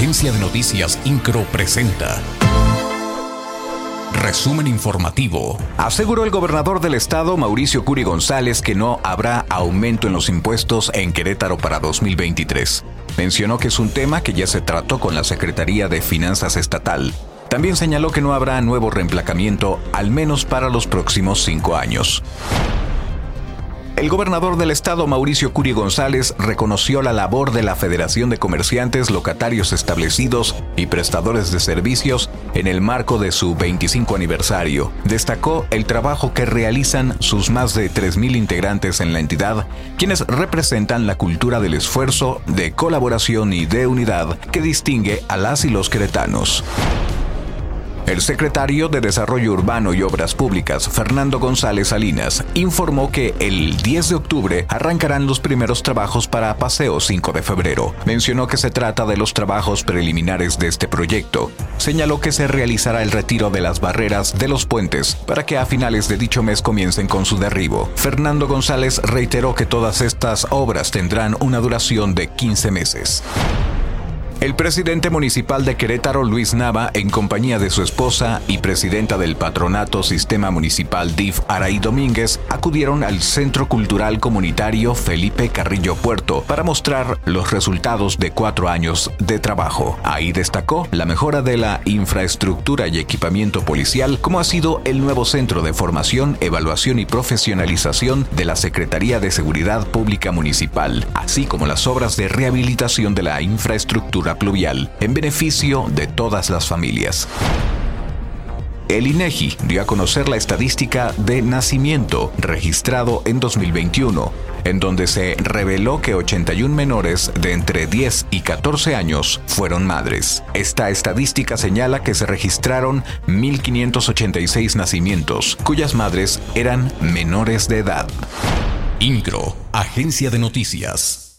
Agencia de Noticias Incro presenta. Resumen informativo. Aseguró el gobernador del estado, Mauricio Curi González, que no habrá aumento en los impuestos en Querétaro para 2023. Mencionó que es un tema que ya se trató con la Secretaría de Finanzas Estatal. También señaló que no habrá nuevo reemplacamiento, al menos para los próximos cinco años. El gobernador del estado, Mauricio Curi González, reconoció la labor de la Federación de Comerciantes, Locatarios Establecidos y Prestadores de Servicios en el marco de su 25 aniversario. Destacó el trabajo que realizan sus más de 3.000 integrantes en la entidad, quienes representan la cultura del esfuerzo, de colaboración y de unidad que distingue a las y los queretanos. El secretario de Desarrollo Urbano y Obras Públicas, Fernando González Salinas, informó que el 10 de octubre arrancarán los primeros trabajos para Paseo 5 de febrero. Mencionó que se trata de los trabajos preliminares de este proyecto. Señaló que se realizará el retiro de las barreras de los puentes para que a finales de dicho mes comiencen con su derribo. Fernando González reiteró que todas estas obras tendrán una duración de 15 meses. El presidente municipal de Querétaro, Luis Nava, en compañía de su esposa y presidenta del patronato Sistema Municipal DIF, Araí Domínguez, acudieron al Centro Cultural Comunitario Felipe Carrillo Puerto para mostrar los resultados de cuatro años de trabajo. Ahí destacó la mejora de la infraestructura y equipamiento policial, como ha sido el nuevo centro de formación, evaluación y profesionalización de la Secretaría de Seguridad Pública Municipal, así como las obras de rehabilitación de la pluvial en beneficio de todas las familias. El INEGI dio a conocer la estadística de nacimiento registrado en 2021, en donde se reveló que 81 menores de entre 10 y 14 años fueron madres. Esta estadística señala que se registraron 1.586 nacimientos, cuyas madres eran menores de edad. INCRO, Agencia de Noticias.